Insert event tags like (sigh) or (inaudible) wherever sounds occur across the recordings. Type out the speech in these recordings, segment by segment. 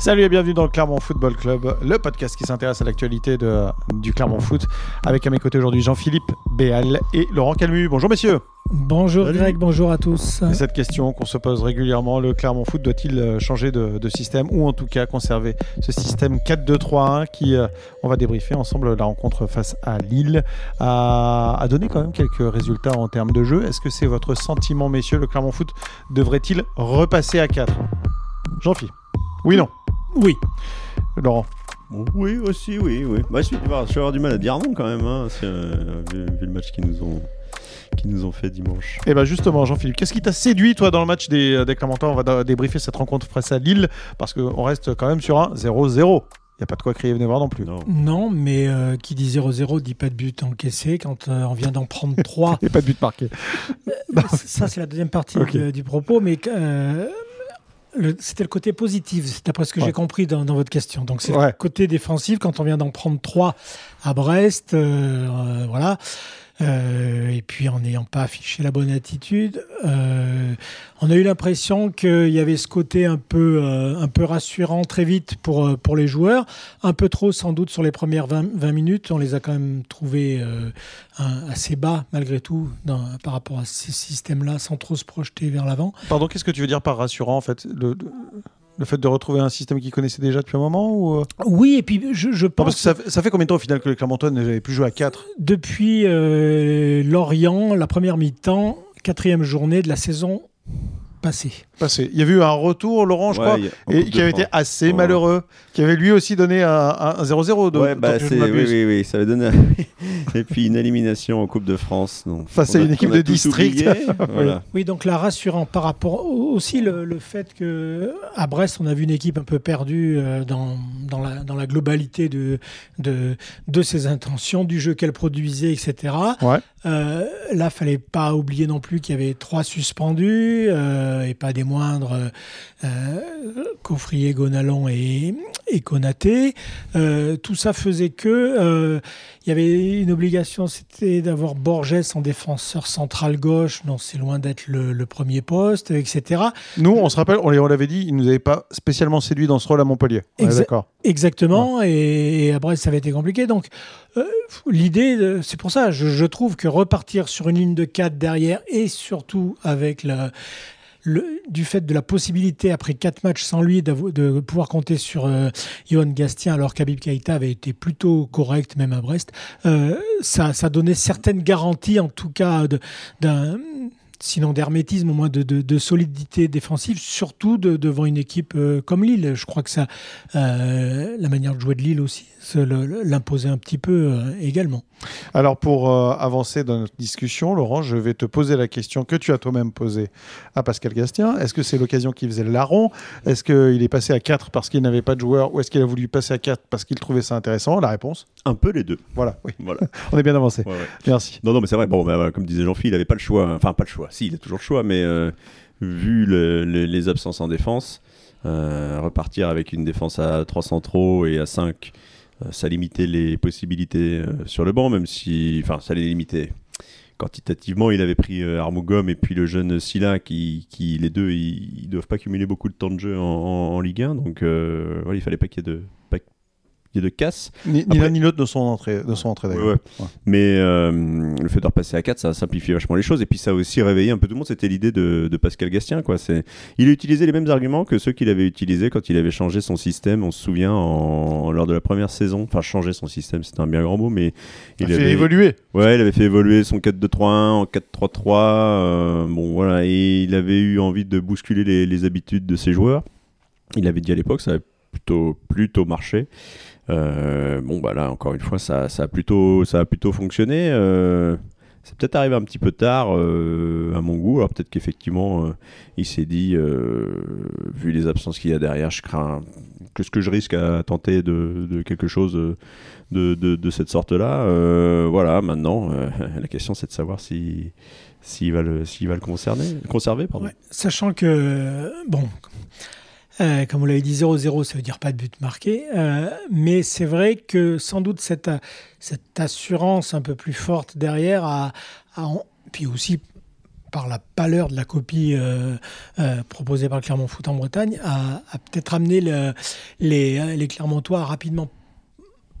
Salut et bienvenue dans le Clermont Football Club, le podcast qui s'intéresse à l'actualité du Clermont Foot. Avec à mes côtés aujourd'hui Jean-Philippe Béal et Laurent Calmu. Bonjour messieurs. Bonjour Greg, bonjour à tous. Et cette question qu'on se pose régulièrement, le Clermont Foot doit-il euh, changer de, système ou en tout cas conserver ce système 4-2-3-1 qui, euh, on va débriefer ensemble la rencontre face à Lille, a, a donné quand même quelques résultats en termes de jeu. Est-ce que c'est votre sentiment messieurs, le Clermont Foot devrait-il repasser à 4 Jean-Philippe Oui, non? Oui. Laurent Oui, aussi, oui. oui. Bah, je, vais avoir du mal à dire non quand même, hein, euh, vu, le match qu'ils nous ont qui nous ont fait dimanche. Et eh bien justement, Jean-Philippe, qu'est-ce qui t'a séduit, toi, dans le match des, euh, des On va débriefer cette rencontre face à Lille, parce qu'on reste quand même sur un 0-0. Il n'y a pas de quoi crier venez voir non plus. Non, mais euh, qui dit 0-0 dit pas de but encaissé quand on vient d'en prendre 3. (laughs) Et pas de but marqué. ça, c'est la deuxième partie (laughs) du, propos. Mais c'était le côté positif, d'après ce que j'ai compris dans, votre question. Donc c'est le côté défensif quand on vient d'en prendre trois à Brest, euh, euh, voilà. Euh, et puis en n'ayant pas affiché la bonne attitude, euh, on a eu l'impression qu'il y avait ce côté un peu, euh, un peu rassurant très vite pour, pour les joueurs, un peu trop sans doute sur les premières 20, minutes. On les a quand même trouvés assez bas malgré tout par rapport à ces systèmes-là, sans trop se projeter vers l'avant. Pardon, qu'est-ce que tu veux dire par rassurant en fait? Fait de retrouver un système qu'ils connaissaient déjà depuis un moment ou... Euh? Oui, et puis je, pense. parce que ça, fait combien de temps au final que les Clermontois n'avaient plus joué à 4 Depuis euh, Lorient, la première mi-temps, quatrième journée de la saison passé. Passé. Il y a eu un retour, Laurent, je crois, et qui avait été assez malheureux, qui avait lui aussi donné un 0-0. Ouais, bah, oui, oui, oui, ça avait donné. (laughs) et puis une élimination en Coupe de France. Face à une équipe de district. (laughs) voilà. Oui, donc là, rassurant par rapport aussi le, le, fait que à Brest, on a vu une équipe un peu perdue euh, dans, dans, la, dans la globalité de, de, de ses intentions, du jeu qu'elle produisait, etc. Ouais. Euh, là, fallait pas oublier non plus qu'il y avait trois suspendus. Euh, euh, et pas des moindres, euh, Coffrier, Gonalon et, et Konaté. Euh, tout ça faisait que il y avait une obligation, c'était d'avoir Borges en défenseur central gauche. Non, c'est loin d'être le, premier poste, etc. Nous, on se rappelle, on l'avait dit, il nous avait pas spécialement séduit dans ce rôle à Montpellier. d'accord. Exactement, et, après ça avait été compliqué. Donc l'idée, c'est pour ça, je, trouve que repartir sur une ligne de 4 derrière et surtout avec la du fait de la possibilité, après quatre matchs sans lui, de pouvoir compter sur euh, Johan Gastien, alors qu'Abib Keïta avait été plutôt correct, même à Brest, euh, ça, ça donnait certaines garanties, en tout cas, d'un sinon d'hermétisme, au moins de, solidité défensive, surtout devant une équipe euh, comme Lille. Je crois que ça, la manière de jouer de Lille aussi, l'imposer un petit peu euh, également. Alors pour euh, avancer dans notre discussion, Laurent, je vais te poser la question que tu as toi-même posée à Pascal Gastien. Est-ce que c'est l'occasion qui faisait le larron? Est-ce qu'il est passé à 4 parce qu'il n'avait pas de joueur ou est-ce qu'il a voulu passer à 4 parce qu'il trouvait ça intéressant? La réponse? Un peu les deux. Voilà, oui. Voilà. (laughs) On est bien avancé. Merci. Non, non, mais c'est vrai. Bon, bah, comme disait Jean-Philippe, il n'avait pas le choix. Enfin, pas le choix. Si, il a toujours le choix, mais euh, vu les absences en défense, repartir avec une défense à 3 centraux et à 5 euh, ça limitait les possibilités euh, sur le banc, même si, enfin, ça les limitait quantitativement, il avait pris euh, Armougom et puis le jeune Silla, qui, les deux, ils, ne doivent pas cumuler beaucoup de temps de jeu en, Ligue 1, donc euh, voilà, il fallait pas qu'il y ait de, de casse. Ni, l'un ni l'autre de son entrée, de son entrée d'ailleurs. Mais euh, le fait de repasser à 4, ça a simplifié vachement les choses. Et puis ça a aussi réveillé un peu tout le monde. C'était l'idée de, de, Pascal Gastien. Quoi. Il a utilisé les mêmes arguments que ceux qu'il avait utilisés quand il avait changé son système. On se souvient en, lors de la première saison. Enfin, changer son système, c'était un bien grand mot. Mais il, avait fait évoluer. Ouais, il avait fait évoluer son 4-2-3-1 en 4-3-3. Euh, bon, voilà. Et il avait eu envie de bousculer les, les habitudes de ses joueurs. Il avait dit à l'époque, ça avait plutôt, plutôt marché. Euh, bon, bah là, encore une fois, ça, ça, a, plutôt, ça a plutôt fonctionné. Euh, c'est peut-être arrivé un petit peu tard euh, à mon goût. Alors peut-être qu'effectivement, il s'est dit, vu les absences qu'il y a derrière, je crains que ce que je risque à tenter de, quelque chose de, de, cette sorte-là. voilà, maintenant, (laughs) la question c'est de savoir si s'il va le s'il va le concerner, conserver. Pardon. sachant que bon euh, comme vous l'avez dit, 0-0, ça veut dire pas de but marqué. Euh, mais c'est vrai que sans doute cette, assurance un peu plus forte derrière, a, puis aussi par la pâleur de la copie euh, proposée par le Clermont Foot en Bretagne, a, peut-être amené le- les, les Clermontois à rapidement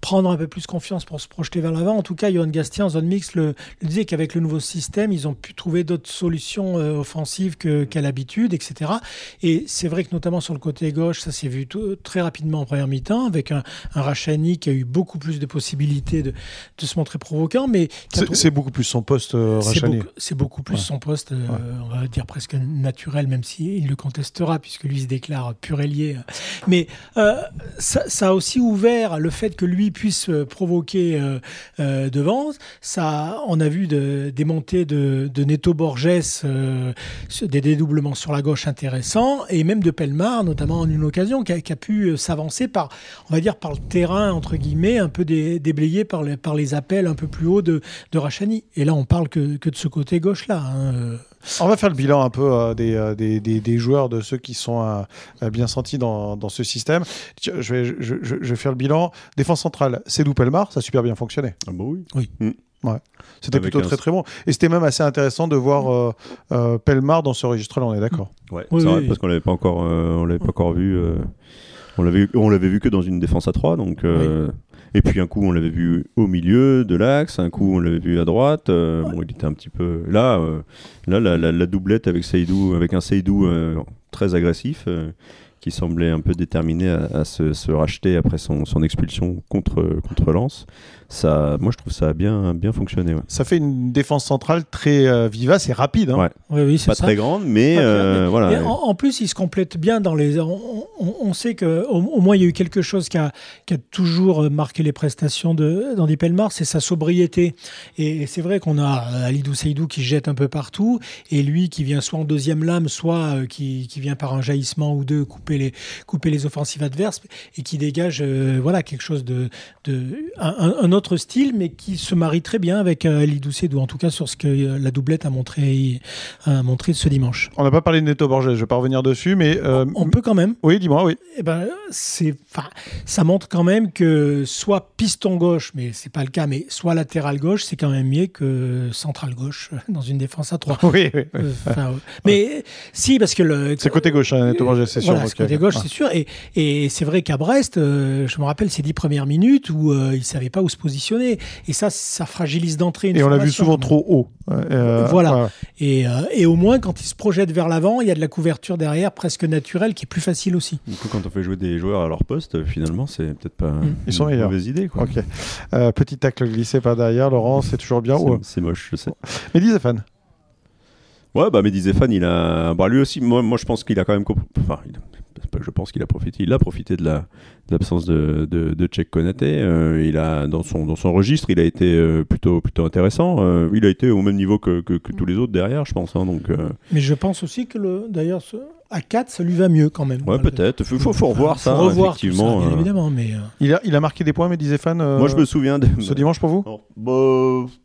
prendre un peu plus confiance pour se projeter vers l'avant. En tout cas, Johan Gastien en zone mixte le, le disait qu'avec le nouveau système, ils ont pu trouver d'autres solutions euh, offensives qu'à l'habitude, etc. Et c'est vrai que notamment sur le côté gauche, ça s'est vu tout- très rapidement en première mi-temps, avec un, un Rachani qui a eu beaucoup plus de possibilités de, de se montrer provoquant, mais C'est beaucoup plus son poste, euh, Rachani. c'est beaucoup plus Ouais. son poste, euh, on va dire presque naturel, même s'il le contestera, puisque lui se déclare pur ailier. Mais ça, ça a aussi ouvert le fait que lui puisse euh, provoquer euh, euh, devant. Ça, on a vu de- des montées de, Neto Borges, euh, des dédoublements sur la gauche intéressants, et même de Pelmar, notamment en une occasion, qui a, pu euh, s'avancer par, on va dire, par le terrain, entre guillemets, un peu dé- déblayé par les, appels un peu plus hauts de, Rachani. Et là, on parle que, de ce côté gauche-là. hein. On va faire le bilan un peu euh, des, euh, des, des- des joueurs, de ceux qui sont euh, bien sentis dans, dans ce système. Je vais, je, je- je vais faire le bilan. Défense centrale, Cédou Pelmar, ça a super bien fonctionné. Ah bah oui. C'était Avec plutôt un- très très bon. Et c'était même assez intéressant de voir euh, euh, Pelmar dans ce registre-là, on est d'accord. Ouais, Oui, c'est oui, vrai oui. parce qu'on l'avait pas encore, euh, on l'avait pas encore vu. euh, on l'avait, on l'avait vu que dans une défense à 3 donc. euh, Et puis un coup on l'avait vu au milieu de l'axe, un coup on l'avait vu à droite. euh, Bon, il était un petit peu là, euh, là la, doublette avec Seydou, avec un Seydou euh, très agressif. qui semblait un peu déterminé à, se racheter après son, son expulsion contre, contre Lens. Ça, moi, je trouve ça a bien, bien fonctionné. ouais. Ça fait une défense centrale très euh, vivace et rapide. hein. Ouais. Oui, oui, c'est Pas ça. très grande, mais euh, mais- voilà. En, en plus, il se complète bien dans les. On, on- on sait que au, au moins il y a eu quelque chose qui a, qui a toujours marqué les prestations de d'Andy Pelmar, c'est sa sobriété. Et, c'est vrai qu'on a euh, Alidou Seydou qui jette un peu partout, et lui qui vient soit en deuxième lame, soit euh, qui, qui vient par un jaillissement ou deux couper les couper les offensives adverses, et qui dégage euh, voilà quelque chose de, de un, un- un autre style, mais qui se marie très bien avec euh, Alidou Seydou, en tout cas sur ce que euh, la doublette a montré a montré ce dimanche. On n'a pas parlé de Neto Borges, je vais pas revenir dessus, mais euh, On peut quand même. oui, dis-moi, oui. Eh ben, c'est, ça montre quand même que soit piston gauche, mais c'est pas le cas, mais soit latéral gauche, c'est quand même mieux que central gauche dans une défense à 3. (laughs) Oui, oui, oui. Mais si, parce que le. C'est côté gauche, hein, Neto Borges, c'est sûr. Voilà, c'est côté gauche, c'est sûr. Et, et c'est vrai qu'à Brest, euh, je me rappelle ces dix premières minutes où euh, il ne savait pas où se positionner. Et ça, ça fragilise d'entrée une Et on l'a vu souvent trop haut. Euh, Voilà. ouais. Et, euh, et au moins, quand il se projette vers l'avant, il y a de la couverture derrière, presque naturelle, qui est plus facile aussi. Du coup, quand on fait jouer des joueurs à leur poste, finalement, c'est peut-être pas une Ils sont mauvaise idée. Quoi. Ok. Euh, petit tacle glissé par derrière, Laurent, c'est toujours bien. C'est- moche, je sais. Mehdi Zéphane. Ouais, bah Mehdi Zéphane, il a. Bah, lui aussi, moi, moi je pense qu'il a quand même. Enfin, il a- c'est pas que je pense qu'il a profité. Il a profité de la de l'absence de, de, de Cheikh Konaté. Euh, il a dans son dans son registre, il a été euh, plutôt plutôt intéressant. Euh, il a été au même niveau que, que, que tous les autres derrière, je pense. hein, donc euh, Mais je pense aussi que, le, d'ailleurs, à 4, ça lui va mieux quand même. ouais, Voilà. peut-être. Faut, faut, faut revoir Faut ça. revoir effectivement. ça, bien euh. évidemment. Mais, euh, Il a, il a marqué des points, Mehdi Zéphane, euh, Moi, je me souviens de. ce dimanche pour vous? Bah,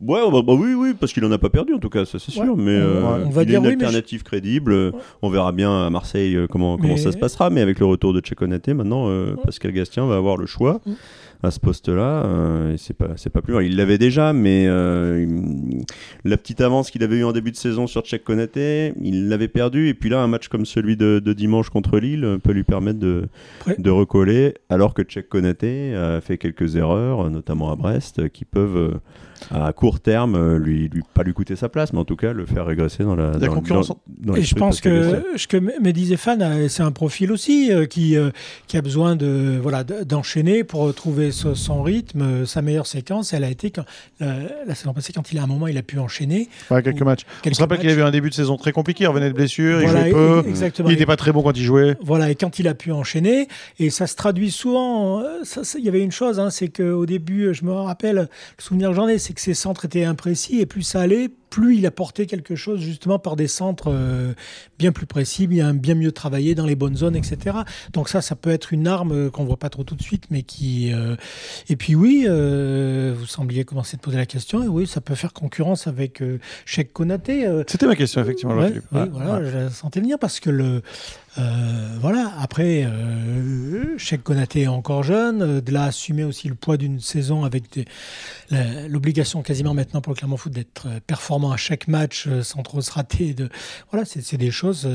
ouais, bah, bah oui, oui, parce qu'il en a pas perdu en tout cas, ça c'est sûr. Ouais, mais on- euh, on va il dire est une oui, mais je- alternative crédible. euh, On verra bien à Marseille euh, comment, comment Mais- ça se passera. Mais avec le retour de Tchekonaté, maintenant, euh, Ouais. Pascal Gastien va avoir le choix Mm. À ce poste-là. euh, et c'est pas, c'est pas plus mal. Il l'avait déjà, mais euh, la petite avance qu'il avait eu en début de saison sur Tchekonaté, il l'avait perdu. Et puis là, un match comme celui de, de dimanche contre Lille peut lui permettre de, recoller, alors que Tchèque Konaté a fait quelques erreurs, notamment à Brest, qui peuvent à court terme euh, lui, lui pas lui coûter sa place, mais en tout cas le faire régresser dans la. Dans- concurrence dans- dans Et je pense que, ce que Mehdi Zéphane, a- c'est un profil aussi euh, qui, euh, qui a besoin de voilà de- d'enchaîner pour trouver ce- son rythme. Sa meilleure séquence, elle a été quand, la, la saison passée, quand il a un moment, il a pu enchaîner. Ouais, quelques Ou- matchs. On quelques se rappelle qu'il avait eu un début de saison très compliqué, il revenait de blessure, il jouait peu, e- exactement. il n'était pas très bon quand il jouait. Voilà, et quand il a pu enchaîner, et ça se traduit souvent, il y avait une chose, hein, c'est qu'au début, je me rappelle, le souvenir que j'en ai, c'est que ses centres étaient imprécis, et plus ça allait, plus il apportait quelque chose justement par des centres euh, bien plus précis, bien, bien mieux travaillés dans les bonnes zones, etc. Donc ça, ça peut être une arme euh, qu'on voit pas trop tout de suite, mais qui... euh, Et puis oui, euh, vous sembliez commencer de poser la question, et oui, ça peut faire concurrence avec Cheikh Konaté. C'était ma question, effectivement, Ouais, oui, voilà, ouais. je la sentais venir parce que le. Euh, voilà, après, euh, Cheikh Konaté est encore jeune, de là assumer aussi le poids d'une saison avec l'obligation quasiment maintenant pour le Clermont Foot d'être performant à chaque match sans trop se rater. De, voilà, c'est des choses.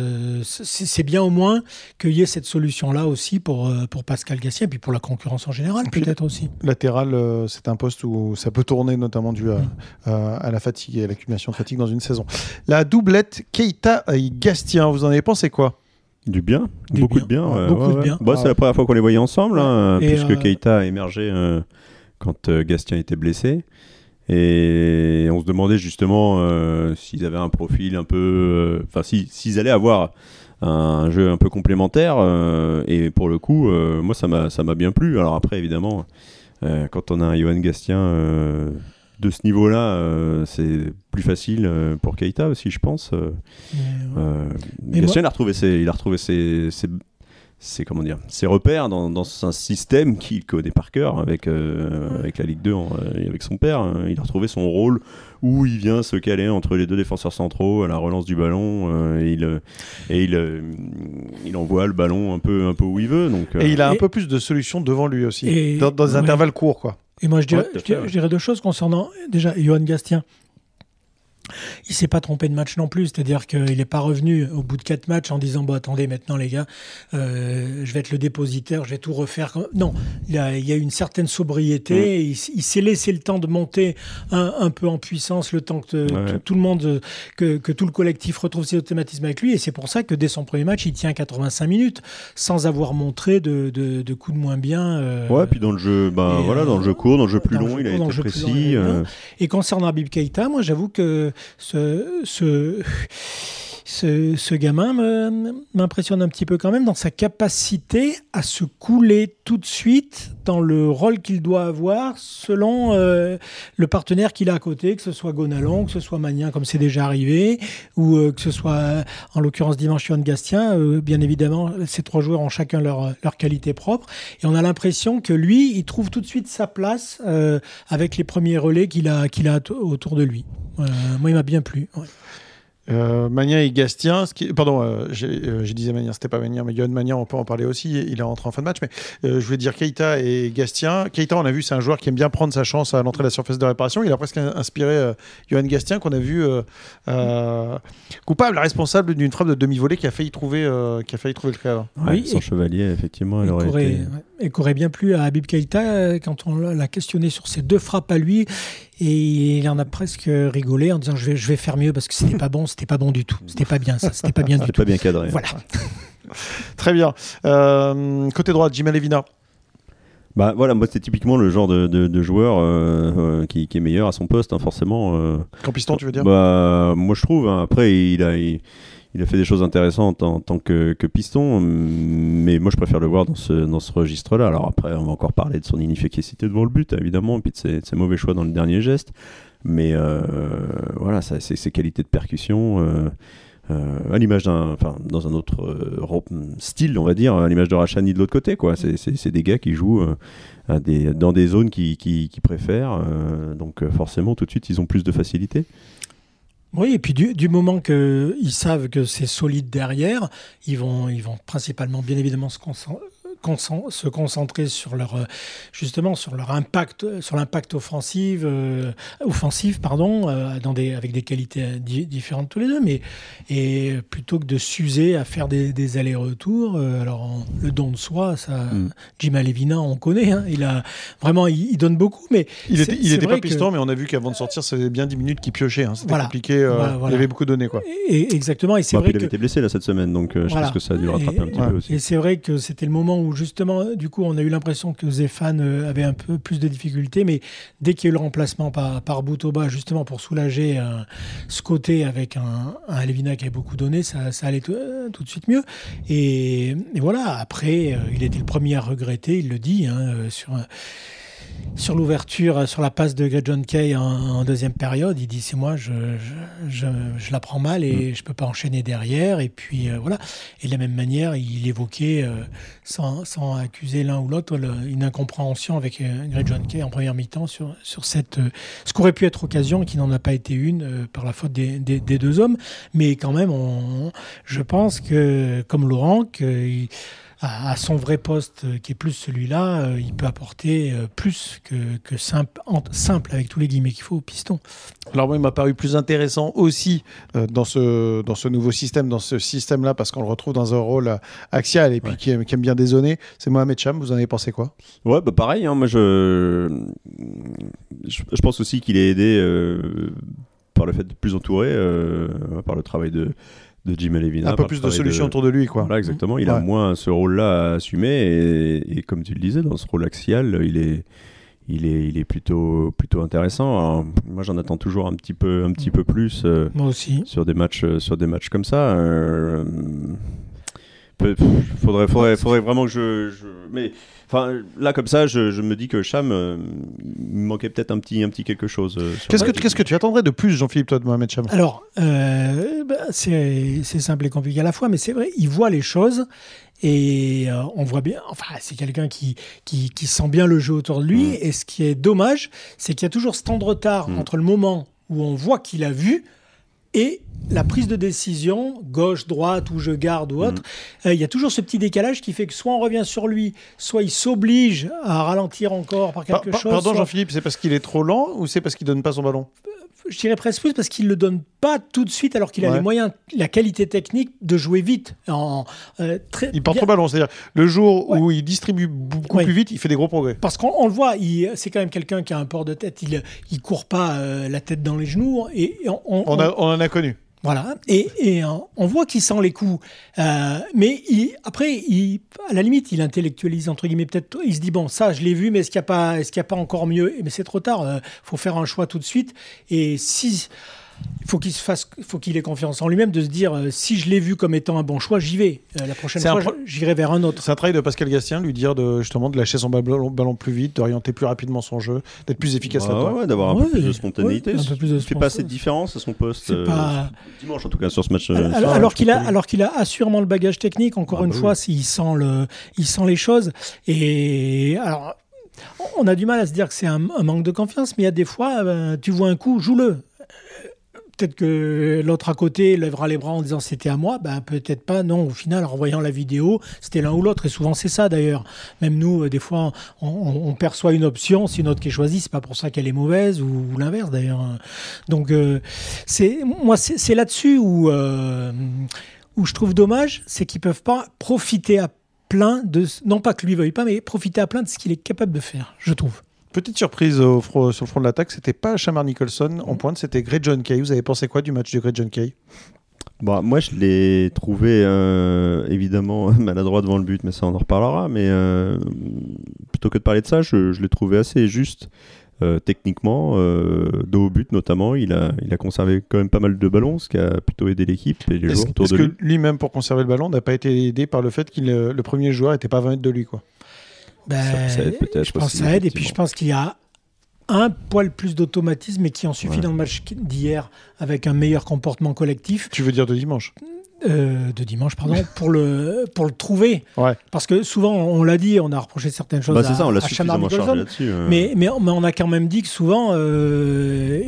c'est bien au moins qu'il y ait cette solution-là aussi pour, pour Pascal Gassien et puis pour la concurrence en général, peut-être aussi. Latéral, c'est un poste où ça peut tourner, notamment dû à, à la fatigue et à l'accumulation de fatigue dans une saison. La doublette Keita et Gastien, vous en avez pensé quoi? Du bien, beaucoup de bien. Bah, c'est la première fois qu'on les voyait ensemble, hein, puisque euh, Keita a émergé euh, quand euh, Gastien était blessé. Et on se demandait justement s'ils avaient un profil un peu. Enfin, s'ils allaient avoir un jeu un peu complémentaire. et pour le coup, moi, ça m'a bien plu. Alors après, évidemment, quand on a un Johan Gastien de ce niveau-là, euh, c'est plus facile euh, pour Keita aussi, je pense. Euh, il a retrouvé ses, il a retrouvé ses, ses, comment dire, ses repères dans, dans un système qu'il connaît par cœur avec, avec la Ligue 2 et avec son père. Hein. Il a retrouvé son rôle où il vient se caler entre les deux défenseurs centraux à la relance du ballon et, il, et il, il envoie le ballon un peu, un peu où il veut. Donc, et il a un peu plus de solutions devant lui aussi, dans, dans des intervalles courts. quoi. Et moi, je dirais, je dirais deux choses concernant déjà Johan Gastien il s'est pas trompé de match non plus, c'est-à-dire qu'il n'est pas revenu au bout de quatre matchs en disant bon attendez maintenant les gars, euh, je vais être le dépositaire, je vais tout refaire. Non, il y a, il y a une certaine sobriété, mm. il, s'est laissé le temps de monter un, peu en puissance, le temps que tout, le monde, que, tout le collectif retrouve ses automatismes avec lui, et c'est pour ça que dès son premier match, il tient 85 minutes sans avoir montré de, de, coups de moins bien. Euh, ouais, puis dans le jeu, ben voilà, dans le jeu court, dans le jeu plus long, il a été précis. Euh. Et concernant Abib Keita, moi j'avoue que ce, ce, ce, gamin m'impressionne un petit peu quand même dans sa capacité à se couler tout de suite dans le rôle qu'il doit avoir selon euh, le partenaire qu'il a à côté, que ce soit Gonalon, que ce soit Magnin comme c'est déjà arrivé, ou euh, que ce soit en l'occurrence Dimension de Gastien. Euh, bien évidemment, ces trois joueurs ont chacun leur, qualité propre. Et on a l'impression que lui, il trouve tout de suite sa place avec les premiers relais qu'il a autour de lui. moi, il m'a bien plu. Euh, Magnin et Gastien, ce qui... pardon, euh, euh, j'ai disais Magnin, c'était pas Magnin, mais Yohan Magnin, on peut en parler aussi, il est rentré en fin de match, mais je voulais dire Keita et Gastien. Keita, on a vu, c'est un joueur qui aime bien prendre sa chance à l'entrée de la surface de réparation, il a presque inspiré Johan Gastien, qu'on a vu coupable, responsable d'une frappe de demi-volée qui a failli trouver, qui a failli trouver le cadre. oui, son chevalier, effectivement, il, aurait été... Il courait bien plus à Habib Keita quand on l'a questionné sur ses deux frappes à lui. Et il en a presque rigolé en disant je vais, je vais faire mieux parce que c'était pas bon, c'était pas bon du tout, c'était pas bien ça, c'était pas bien du tout. pas bien cadré. Voilà. (laughs) Très bien. Euh, côté droit, Jim Levina. Bah voilà, moi c'est typiquement le genre de, de, joueur euh, euh, qui, qui, est meilleur à son poste, hein, forcément. Qu'en piston, tu veux dire? Bah moi je trouve. Hein. après il a il, a fait des choses intéressantes en, tant que, piston, mais moi je préfère le voir dans ce, dans ce registre-là. Alors après on va encore parler de son inefficacité devant le but évidemment, et puis de ses, mauvais choix dans le dernier geste. Mais voilà, ça, ses qualités de percussion. Euh, à l'image d'un, enfin, dans un autre euh, style, on va dire, à l'image de Rachani de l'autre côté, quoi. C'est des gars qui jouent euh, dans des zones qu'ils qui, qui préfèrent, donc forcément, tout de suite, ils ont plus de facilité. Oui, et puis du, du moment qu'ils savent que c'est solide derrière, ils vont, ils vont principalement, bien évidemment, se, concentrer se concentrer sur leur euh, justement sur leur impact sur l'impact offensif euh, offensif pardon euh, dans des avec des qualités différentes tous les deux mais et plutôt que de s'user à faire des, allers-retours alors le don de soi ça mm. Jim Alevina on connaît hein, il a vraiment il, donne beaucoup mais il était il était pas piston mais on a vu qu'avant de sortir c'était bien 10 minutes qu'il piochait hein. c'était compliqué il avait beaucoup donné quoi et, exactement et c'est vrai il avait été blessé là cette semaine donc je pense que ça a dû rattraper un petit peu aussi et c'est vrai que c'était le moment où justement, du coup, on a eu l'impression que Zéphane euh, avait un peu plus de difficultés, mais dès qu'il y a eu le remplacement par, par Boutoba, justement pour soulager euh, ce côté avec un, un qui avait beaucoup donné, ça, ça allait tout, euh, de suite mieux. Et, voilà, après, il était le premier à regretter, il le dit, hein, sur sur l'ouverture, euh, sur la passe de John Kay en, deuxième période, il dit c'est moi, je, je, je, la prends mal et mm. je peux pas enchaîner derrière. Et puis euh, voilà. Et de la même manière, il évoquait, euh, sans, sans, accuser l'un ou l'autre, une incompréhension avec Greg John Kay en première mi-temps sur, sur cette, ce qu'aurait pu être occasion et qui n'en a pas été une par la faute des, des, deux hommes. Mais quand même, on, je pense que, comme Laurent, que à, son vrai poste euh, qui est plus celui-là, euh, il peut apporter euh, plus que, que simple, simple avec tous les guillemets qu'il faut au piston. Alors moi, il m'a paru plus intéressant aussi dans, ce, dans ce nouveau système, dans ce système-là, parce qu'on le retrouve dans un rôle axial et puis qui, aime, bien dézonner. C'est Mohamed Cham, vous en avez pensé quoi? Ouais, bah pareil, hein, moi je... je, pense aussi qu'il est aidé par le fait de plus entouré, par le travail de de Jim Levina. Un peu plus de solutions autour de lui, quoi. Voilà, exactement. Il a moins ce rôle-là à assumer et, comme tu le disais, dans ce rôle axial, il est, il est, il est plutôt, plutôt intéressant. moi, j'en attends toujours un petit peu, un petit peu plus. Euh, moi aussi. Sur des matchs, sur des matchs comme ça. Euh, faudrait, faudrait, faudrait vraiment que je, je... mais Enfin, là, comme ça, je, me dis que Cham, euh, il manquait peut-être un petit, un petit quelque chose. Euh, qu'est-ce que, qu'est-ce que tu attendrais de plus, Jean-Philippe, toi, de Mohamed Cham? Alors, euh, bah, c'est, simple et compliqué à la fois, mais c'est vrai, il voit les choses et on voit bien, enfin, c'est quelqu'un qui, qui, sent bien le jeu autour de lui. Mm. Et ce qui est dommage, c'est qu'il y a toujours ce temps de retard mm. entre le moment où on voit qu'il a vu et la prise de décision, gauche, droite, ou je garde ou autre, mm. euh, il y a toujours ce petit décalage qui fait que soit on revient sur lui, soit il s'oblige à ralentir encore par quelque chose. Pardon Jean-Philippe, c'est parce qu'il est trop lent ou c'est parce qu'il donne pas son ballon? Je dirais presque plus parce qu'il ne le donne pas tout de suite alors qu'il a les moyens, la qualité technique de jouer vite. En, euh, très il part trop ballon, c'est-à-dire le jour où il distribue beaucoup plus vite, il fait des gros progrès. Parce qu'on le voit, c'est quand même quelqu'un qui a un port de tête, il ne court pas euh, la tête dans les genoux. Et, on, on, en a connu. Voilà, et, et on voit qu'il sent les coups, euh, mais il, après, il, à la limite, il intellectualise entre guillemets peut-être. Il se dit bon, ça, je l'ai vu, mais est-ce qu'il n'y a pas, est-ce a pas encore mieux? Mais c'est trop tard. Il faut faire un choix tout de suite. Et si faut qu'il se fasse, faut qu'il ait confiance en lui-même de se dire euh, si je l'ai vu comme étant un bon choix, j'y vais. Euh, la prochaine fois, j'irai vers un autre. C'est un travail de Pascal Gastien, lui dire de justement de lâcher son ballon, ballon plus vite, d'orienter plus rapidement son jeu, d'être plus efficace là d'avoir un peu plus de spontanéité. un peu plus de fait pas assez de différence à son poste. Euh, dimanche en tout cas sur ce match. Alors, alors qu'il a, alors qu'il a assurément le bagage technique. Encore ah une bah fois, s'il sent le, il sent les choses. Et alors. On a du mal à se dire que c'est un, manque de confiance, mais il y a des fois, tu vois un coup, joue-le peut-être que l'autre à côté lèvera les bras en disant c'était à moi. Ben, peut-être pas. Non, au final, en voyant la vidéo, c'était l'un ou l'autre. Et souvent, c'est ça d'ailleurs. Même nous, euh, des fois, on, perçoit une option. Si une autre qui est choisie, c'est pas pour ça qu'elle est mauvaise ou, l'inverse d'ailleurs. Donc, euh, moi, c'est là-dessus où, euh, où je trouve dommage, c'est qu'ils peuvent pas profiter à plein de. Non pas que lui veuille pas, mais profiter à plein de ce qu'il est capable de faire, je trouve. Petite surprise au sur le front de l'attaque, c'était pas Shamar Nicholson en pointe, c'était Greg John Kay. Vous avez pensé quoi du match de Greg John Kay? Bon, moi, je l'ai trouvé euh, évidemment (laughs) maladroit devant le but, mais ça on en reparlera. Mais euh, plutôt que de parler de ça, je, l'ai trouvé assez juste euh, techniquement, dos au but notamment. Il a, il a conservé quand même pas mal de ballons, ce qui a plutôt aidé l'équipe et les joueurs autour de lui. Est-ce que lui-même, pour conserver le ballon, n'a pas été aidé par le fait que le premier joueur n'était pas à 20 mètres de lui quoi? Ben, ça, aide peut-être. Je pense que ça aide. Et puis je pense qu'il y a un poil plus d'automatisme et qui en suffit dans le match d'hier avec un meilleur comportement collectif. Tu veux dire de dimanche? Euh, de dimanche, pardon, (laughs) pour le, pour le trouver. Parce que souvent, on l'a dit, on a reproché certaines choses bah, à, ça, on l'a là-dessus. Mais, mais, on a quand même dit que souvent, euh,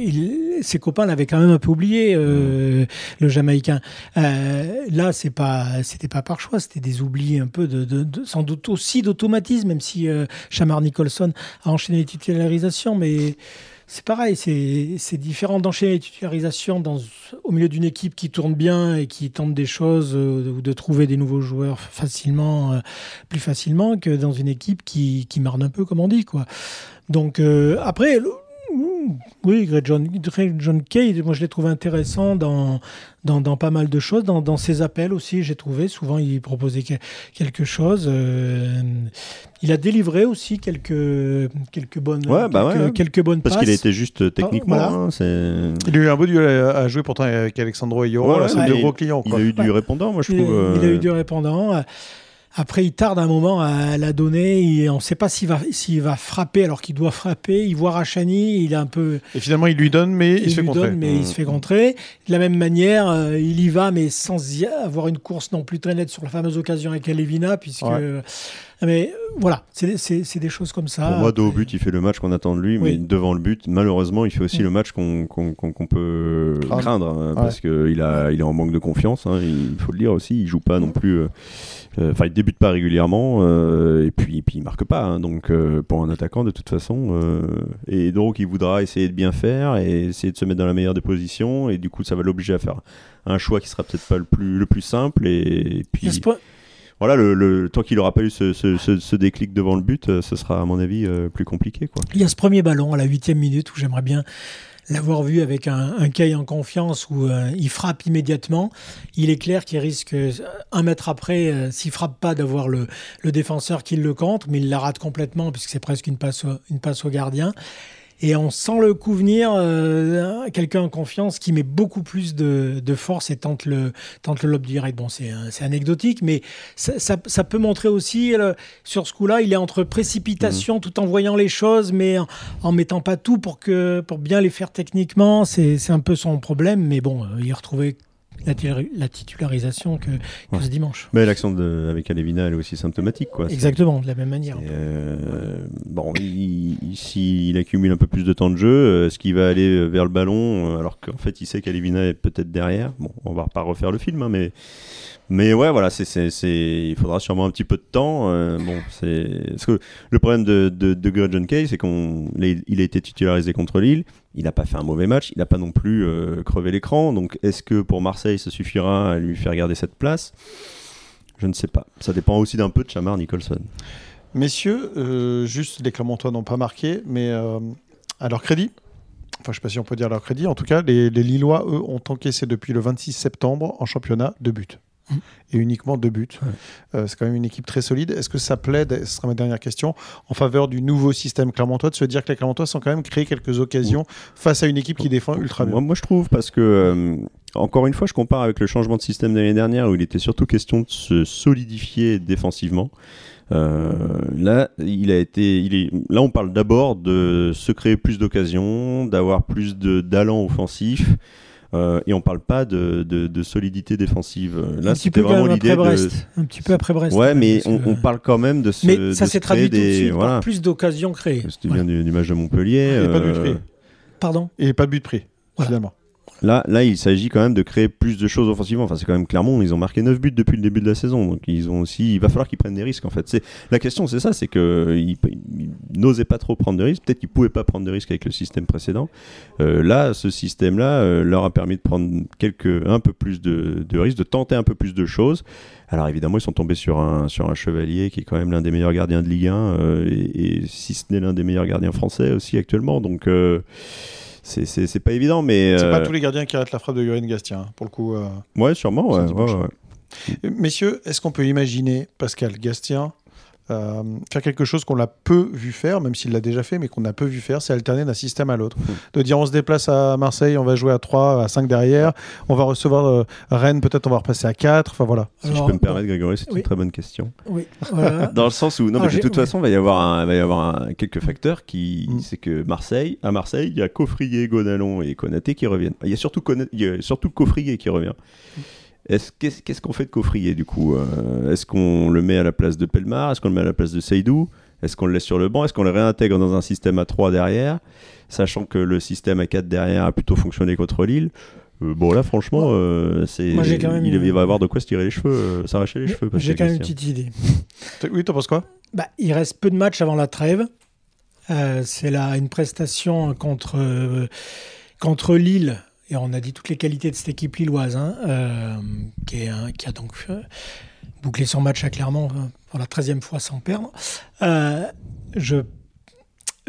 ses copains l'avaient quand même un peu oublié, euh, le Jamaïcain. là, c'est pas, c'était pas par choix, c'était des oublis un peu de, de, sans doute aussi d'automatisme, même si Chamar Nicholson a enchaîné les titularisations, mais c'est pareil, c'est différent d'enchaîner les titularisations dans, au milieu d'une équipe qui tourne bien et qui tente des choses euh, ou de trouver des nouveaux joueurs facilement, euh, plus facilement que dans une équipe qui, qui marne un peu, comme on dit. Quoi. Donc euh, après, oui, Greg John, John Kay, moi je l'ai trouvé intéressant dans, dans, pas mal de choses. Dans, ses appels aussi, j'ai trouvé. Souvent, il proposait quelque chose. Euh, il a délivré aussi quelques, quelques bonnes, bah quelques, bonnes Parce qu'il a été juste euh, techniquement. Hein, il a eu un beau duel à, jouer pourtant avec Alexandro et Yoro. c'est deux gros clients. Il a eu du répondant, moi je trouve. Il, a eu du répondant. Après, il tarde un moment à la donner. on ne sait pas s'il va, s'il va frapper alors qu'il doit frapper. Il voit Rachani, il est un peu. Et finalement, il lui donne, mais il, se fait contrer. mais il se fait contrer. De la même manière, euh, il y va, mais sans avoir une course non plus très nette sur la fameuse occasion avec Alevina, puisque. Mais euh, voilà, c'est c'est- c'est des choses comme ça. Pour moi, dos au but, il fait le match qu'on attend de lui, mais devant le but, malheureusement, il fait aussi Mm. le match qu'on qu'on- qu'on- qu'on peut Craindre. hein, parce qu'il a, il est en manque de confiance. hein, il faut le dire aussi, il joue pas non plus. euh, euh, Enfin, il débute pas régulièrement, euh, et puis, puis il marque pas. hein, donc, euh, pour un attaquant, de toute façon, euh, et donc il voudra essayer de bien faire et essayer de se mettre dans la meilleure des positions, et du coup, ça va l'obliger à faire un choix qui sera peut-être pas le plus le plus simple, et, y puis voilà, le, le- tant qu'il aura pas eu ce, ce- ce- ce déclic devant le but, euh, ce sera à mon avis euh, plus compliqué, quoi. Il y a ce premier ballon à la huitième minute où j'aimerais bien l'avoir vu avec un, un en confiance où euh, il frappe immédiatement. Il est clair qu'il risque euh, un mètre après, euh, s'il frappe pas, d'avoir le, le défenseur qui le contre, mais il la rate complètement puisque c'est presque une passe, une passe au gardien. Et on sent le coup venir, euh, quelqu'un en confiance qui met beaucoup plus de, de force et tente le, tente le lob direct. Bon, c'est anecdotique, mais ça, ça- ça peut montrer aussi, euh, sur ce coup-là, il est entre précipitation tout en voyant les choses, mais en, en mettant pas tout pour, que, pour bien les faire techniquement. C'est c'est un peu son problème, mais bon, euh, il retrouvait la, titu- la titularisation que, que Ouais. ce dimanche. Mais l'action avec Alevina, elle est aussi symptomatique, quoi. Exactement, de la même manière. Euh, bon, il, il- s'il accumule un peu plus de temps de jeu, euh, est-ce qu'il va aller vers le ballon euh, alors qu'en fait il sait qu'Alevina est peut-être derrière Bon, on va pas refaire le film, hein, mais mais ouais, voilà, il faudra sûrement un petit peu de temps. euh, bon, parce que le problème de de, de Kay, c'est qu'on il a- été titularisé contre Lille. Il n'a pas fait un mauvais match, il n'a pas non plus euh, crevé l'écran. Donc, est-ce que pour Marseille, ça suffira à lui faire garder cette place? Je ne sais pas. Ça dépend aussi d'un peu de Chamar Nicholson. Messieurs, euh, juste les Clermontois n'ont pas marqué, mais à leur crédit, enfin je sais pas si on peut dire leur crédit, en tout cas les, les Lillois, eux, ont encaissé depuis le 26 septembre en championnat deux buts. Et uniquement deux buts. Euh, c'est quand même une équipe très solide. Est-ce que ça plaide, ce sera ma dernière question, en faveur du nouveau système Clermontois, de se dire que les Clermontois sont quand même créé quelques occasions face à une équipe qui défend ultra bien Moi, moi, je trouve parce que, euh, encore une fois, je compare avec le changement de système de l'année dernière où il était surtout question de se solidifier défensivement. Euh, là, il a été, il est, là, on parle d'abord de se créer plus d'occasions, d'avoir plus de d'allant offensif. Euh, et on parle pas de, de- de solidité défensive. Là, un petit c'était vraiment même l'idée après de. Brest. Un petit peu après Brest. Ouais, mais on, que- on parle quand même de se. Mais ça se s'est traduit tout de des, suite par plus d'occasions créées. C'était Ouais. bien du, du match de Montpellier. Et pas de but euh, pris. Pardon Et pas de but pris, Voilà. finalement. Là, là, il s'agit quand même de créer plus de choses offensivement. Enfin, c'est quand même Clermont, ils ont marqué 9 buts depuis le début de la saison. Donc, ils ont aussi, il va falloir qu'ils prennent des risques, en fait. C'est, la question, c'est ça, c'est que ils, n'osaient pas trop prendre de risques. Peut-être qu'ils pouvaient pas prendre de risques avec le système précédent. Euh, là, ce système-là euh, leur a permis de prendre quelques, un peu plus de, risques, de tenter un peu plus de choses. Alors, évidemment, ils sont tombés sur un, sur un chevalier qui est quand même l'un des meilleurs gardiens de Ligue 1, euh, et, et si ce n'est l'un des meilleurs gardiens français aussi actuellement. Donc, c'est, pas évident, mais. C'est euh, pas tous les gardiens qui arrêtent la frappe de Yoann Gastien, hein, pour le coup. euh. Ouais, sûrement. Ouais, ouais. Messieurs, est-ce qu'on peut imaginer Pascal Gastien euh, faire quelque chose qu'on l'a peu vu faire, même s'il l'a déjà fait, mais qu'on a peu vu faire, c'est alterner d'un système à l'autre. De dire on se déplace à Marseille, on va jouer à 3, à 5 derrière, on va recevoir euh, Rennes, peut-être on va repasser à 4, enfin voilà. Si je peux me permettre, Grégory, c'est oui. une très bonne question. Oui, voilà. (laughs) Dans le sens où, non, Ah, mais de toute oui. façon, il va y avoir, un, va y avoir un- quelques facteurs qui, Mm. c'est que Marseille, à Marseille, il y a Coffrier, Gonalon et Konaté qui reviennent. Il y a surtout, Kona- il y a surtout Coffrier qui revient. Qu'est-ce, qu'est-ce qu'on fait de Coffrier du coup Euh, Est-ce qu'on le met à la place de Pelmar Est-ce qu'on le met à la place de Seydou Est-ce qu'on le laisse sur le banc Est-ce qu'on le réintègre dans un système à 3 derrière Sachant que le système à 4 derrière a plutôt fonctionné contre Lille. Euh, bon là franchement, euh, c'est, il, une- il va avoir de quoi se tirer les cheveux, euh, s'arracher les cheveux. J'ai quand même une petite idée. Oui, t'en penses quoi? Bah, il reste peu de matchs avant la trêve. Euh, c'est là une prestation contre, euh, contre Lille. On a dit toutes les qualités de cette équipe lilloise, hein, euh, qui, a donc euh, bouclé son match à Clermont euh, pour la 13e fois sans perdre. Euh, je,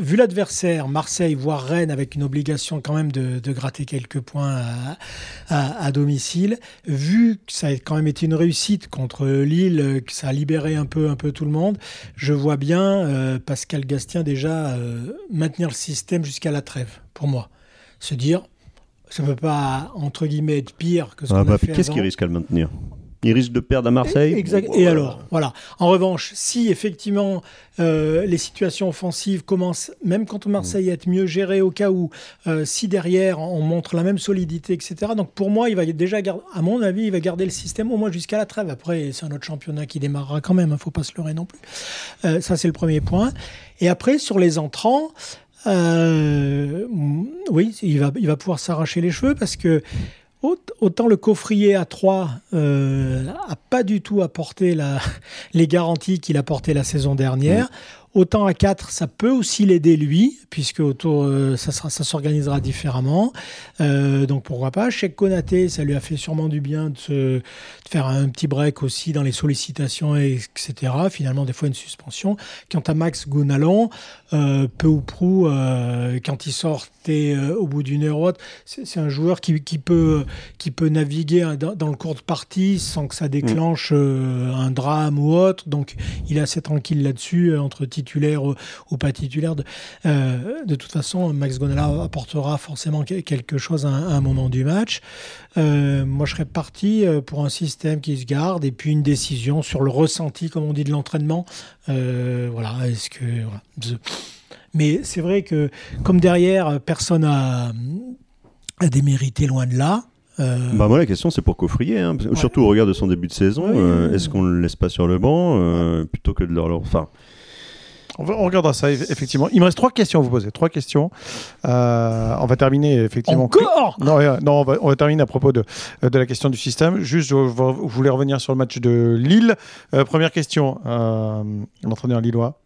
vu l'adversaire, Marseille, voire Rennes, avec une obligation quand même de, gratter quelques points à, à- domicile, vu que ça a quand même été une réussite contre Lille, que ça a libéré un peu, un peu tout le monde, je vois bien Pascal Gastien déjà maintenir le système jusqu'à la trêve, pour moi. Se dire, ça ne peut pas, entre guillemets, être pire que ce Ah qu'on bah, a fait qu'est-ce avant. qui risque à le maintenir? Il risque de perdre à Marseille? Exact. Et alors, voilà. En revanche, si effectivement euh, les situations offensives commencent, même contre Marseille, à être mieux gérées au cas où, euh, si derrière on montre la même solidité, etc. Donc pour moi, il va déjà garder, à mon avis, il va garder le système au moins jusqu'à la trêve. Après, c'est un autre championnat qui démarrera quand même. Il ne faut pas se leurrer non plus. Euh, ça, c'est le premier point. Et après, sur les entrants. Euh, oui, il va, pouvoir s'arracher les cheveux parce que Aut- Autant le coffrier à 3 euh, a pas du tout apporté la, (laughs) les garanties qu'il a portées la saison dernière. Autant à 4, ça peut aussi l'aider lui, puisque autour, euh, ça, sera- ça s'organisera différemment. Euh, donc pourquoi pas. Cheikh Konaté, ça lui a fait sûrement du bien de, se- de faire un petit break aussi dans les sollicitations, et- etc. Finalement, des fois une suspension. Quant à Max Gounalon, euh, peu ou prou, quand il sortait au bout d'une heure ou autre, c'est c'est un joueur qui, qui peut, qui peut naviguer dans, dans le cours de partie sans que ça déclenche euh, un drame ou autre. Donc il est assez tranquille là-dessus, entre titulaire ou, ou pas titulaire. De, euh, de toute façon, Max Gonala apportera forcément que- quelque chose à, un- à un moment du match. Euh, moi, je serais parti euh, pour un système qui se garde et puis une décision sur le ressenti, comme on dit, de l'entraînement. Euh, voilà, est-ce que. voilà. Mais c'est vrai que, comme derrière, personne a, a démérité loin de là. euh, Bah moi la question c'est pour Coffrier, hein, surtout au regard de son début de saison, euh, est-ce qu'on le laisse pas sur le banc euh, plutôt que de leur, leur- enfin On, va- on regardera ça, eff- effectivement. Il me reste trois questions à vous poser. Trois questions. Euh, on va terminer, effectivement. Encore Non, non on, va, on va terminer à propos de, de la question du système. Juste, je, je voulais revenir sur le match de Lille. Euh, première question. Euh, L'entraîneur lillois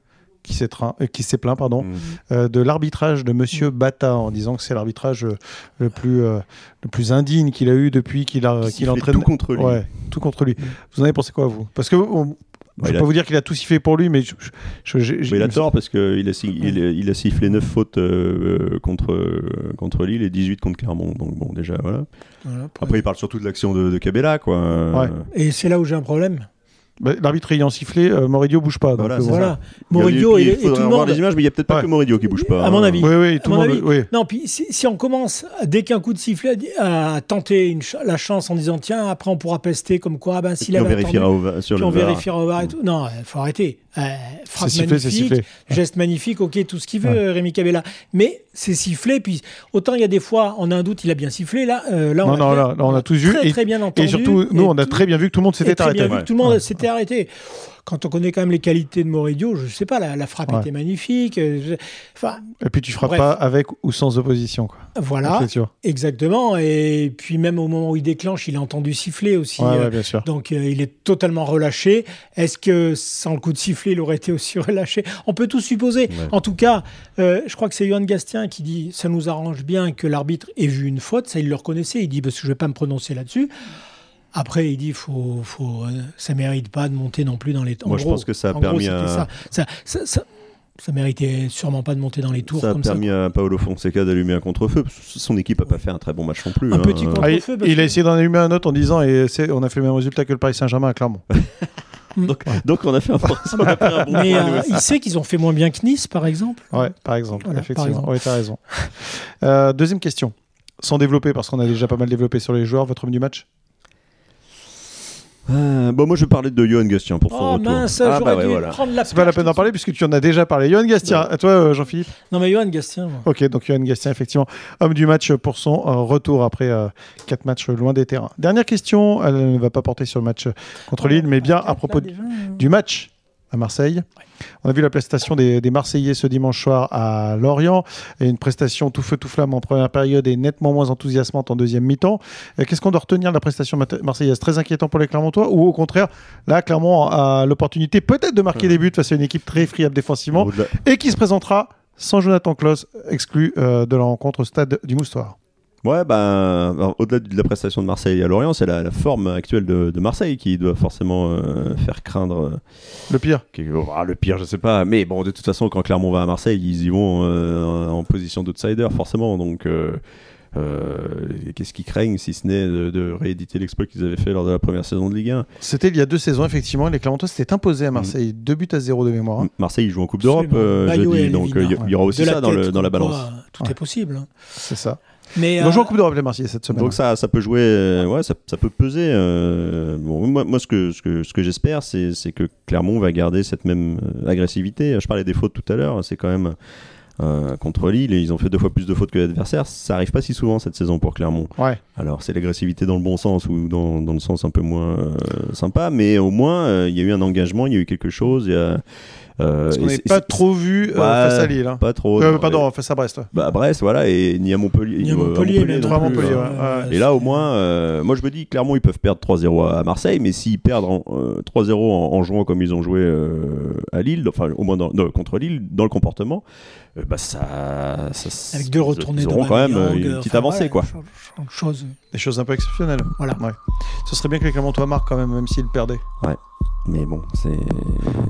qui s'est train- euh, qui s'est plaint pardon, Mm. euh, de l'arbitrage de Monsieur Bata en disant que c'est l'arbitrage euh, le plus, euh, le plus indigne qu'il a eu depuis qu'il a qui qu'il entraîne. tout contre lui. Ouais, tout contre lui. Vous en avez pensé quoi, vous? Parce que on- je il peux pas vous dire qu'il a tout sifflé pour lui, mais je, je- je- j'ai- j'ai- Mais il a tort parce qu'il a, il, a- il a sifflé 9 fautes euh, euh, contre, euh, contre Lille et 18 contre Clermont. Donc bon, déjà, voilà. Après, il parle surtout de l'action de, de Cabella, quoi. Ouais. Et c'est là où j'ai un problème. Bah, L'arbitre ayant sifflé, euh, Moridio bouge pas. donc, Voilà, euh, c'est. Voilà. Y Moridio et, tout le monde. les images, mais il n'y a peut-être pas Ouais. que Moridio qui bouge pas. À mon hein. avis. Oui, oui, tout À le mon monde. avis. Oui. Non, puis si, si on commence, dès qu'un coup de sifflet, à, à tenter une ch- la chance en disant tiens, après on pourra pester comme quoi, ah ben, Et s'il puis on avait vérifiera au va- sur puis le on VAR. vérifiera au VAR et tout. Non, il faut arrêter. Euh, frappe C'est sifflé, c'est magnifique, sifflé. geste magnifique, ok, tout ce qu'il veut, Ouais. euh, Rémi Cabella. Mais c'est sifflé, puis autant il y a des fois, on a un doute, il a bien sifflé. Là, euh, là, on Non, a non, bien- là, là, on a tous vu. Très, Et- très bien entendu. Et surtout, nous, et on a tout- très bien vu que tout le monde s'était très arrêté. bien vu que tout le monde s'était arrêté. Quand on connaît quand même les qualités de Moridio, je sais pas, la, la frappe Ouais. était magnifique. euh, Enfin, Et puis tu frappes Bref. pas avec ou sans opposition. Quoi. voilà. Exactement. Et puis même au moment où il déclenche, il a entendu siffler aussi. Ouais, euh, ouais, bien sûr. Donc euh, il est totalement relâché. Est-ce que sans le coup de sifflet, il aurait été aussi (laughs) relâché? On peut tout supposer. En tout cas, euh, je crois que c'est Johan Gastien qui dit ça nous arrange bien que l'arbitre ait vu une faute. Ça, il le reconnaissait. Il dit parce que je vais pas me prononcer là-dessus. Après, il dit faut, faut, euh, ça mérite pas de monter non plus dans les. en Moi, je gros, pense que ça a permis gros, à- ça. Ça, ça, ça- ça méritait sûrement pas de monter dans les tours Ça a comme permis à Paolo Fonseca d'allumer un contre-feu. Son équipe n'a pas fait un très bon match non plus. Un hein. petit contre- Ah, il, a essayé d'en allumer un autre en disant et on a fait le même résultat que le Paris Saint-Germain à Clermont. (laughs) Donc, donc on a fait un, on a fait un bon. Mais euh, il sait qu'ils ont fait moins bien que Nice, par exemple. Ouais, par exemple. Voilà, effectivement. par Oui, tu as raison. Euh, deuxième question. Sans développer, parce qu'on a déjà pas mal développé sur les joueurs, votre homme du match? Euh, bon, moi, je vais parler de Johan Gastien pour son Oh retour. mince, Ah, bah ouais, dû voilà. prendre la C'est pas la peine d'en parler puisque tu en as déjà parlé. Johan Gastien, à toi euh, Jean-Philippe? Non, mais Johan Gastien. moi. Ok, donc Johan Gastien, effectivement, homme du match pour son euh, retour après euh, quatre matchs loin des terrains. Dernière question, elle ne va pas porter sur le match contre Lille, mais bien à propos déjà, hein. du match à Marseille. On a vu la prestation des, des Marseillais ce dimanche soir à Lorient, et une prestation tout feu tout flamme en première période et nettement moins enthousiasmante en deuxième mi-temps. Qu'est-ce qu'on doit retenir de la prestation marseillaise? Très inquiétant pour les Clermontois ou au contraire, là, Clermont a l'opportunité peut-être de marquer Ouais. des buts face à une équipe très friable défensivement et qui se présentera sans Jonathan Klaus, exclu euh, de la rencontre au stade du Moustoir. Ouais, bah, alors, au-delà de la prestation de Marseille à Lorient, c'est la, la forme actuelle de, de Marseille qui doit forcément euh, faire craindre euh, Le pire. qui- ah, le pire, je sais pas. Mais bon, de toute façon, quand Clermont va à Marseille, ils y vont euh, en position d'outsider, forcément. Donc, euh, euh, Qu'est-ce qu'ils craignent si ce n'est de, de rééditer l'exploit qu'ils avaient fait lors de la première saison de Ligue 1 C'était il y a deux saisons, effectivement. Les Clermontois s'étaient imposés à Marseille. Deux buts à zéro de mémoire. hein. Marseille ils jouent en Coupe d'Europe euh, jeudi, et donc il y, aura aussi ça dans, le- dans la balance. quoi, Tout Ouais. est possible. hein. C'est ça. Mais Ils vont euh, jouer en Coupe d'Europe, les Marseillais, cette semaine. Donc ça, ça peut jouer, euh, ouais, ça, ça peut peser. euh, bon, moi, moi, ce que, ce que, ce que j'espère, c'est c'est que Clermont va garder cette même euh, agressivité. Je parlais des fautes tout à l'heure, c'est quand même euh, contre Lille et ils ont fait deux fois plus de fautes que l'adversaire. Ça arrive pas si souvent cette saison pour Clermont. Ouais. Alors c'est l'agressivité dans le bon sens ou dans, dans le sens un peu moins euh, sympa, mais au moins euh, il y a eu un engagement, il y a eu quelque chose. Il y a, euh, Parce qu'on n'est pas trop vu euh, Ouais, face à Lille. hein. Pas trop. Euh, non, pardon, face à Brest. ouais. Bah, à Brest, voilà, et ni à Montpellier. ni à euh, Montpellier, trois à non plus, Montpellier, hein. ouais, et là, au moins, euh, moi je me dis, Clermont, ils peuvent perdre 3-0 à Marseille, mais s'ils perdent en, euh, 3-0 en, en jouant comme ils ont joué euh, à Lille, enfin au moins dans- non, contre Lille, dans le comportement, euh, bah ça, ça- avec deux ils- retournées ils de auront quand même euh, une euh, petite enfin, avancée, ouais, quoi. cho- cho- chose. Des choses un peu exceptionnelles. Voilà. Ouais. Ce serait bien que les Clermontois marquent quand même, même s'ils perdaient. Mais bon, c'est.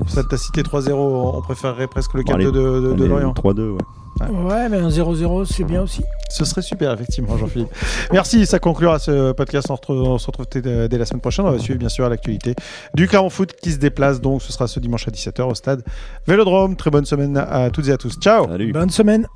Ça t'a cité 3-0, on préférerait presque le Bon, 4-2 allez, de, de- Lorient. 3-2, ouais. Ouais, mais un 0-0, c'est bien aussi. Ce serait super, effectivement, Jean-Philippe. Merci, ça conclura ce podcast. On, se retrouve- on se retrouve dès dès la semaine prochaine. On va suivre, bien sûr, l'actualité du Clermont Foot qui se déplace. Donc, ce sera ce dimanche à 17h au stade Vélodrome. Très bonne semaine à toutes et à tous. Ciao Salut. Bonne semaine.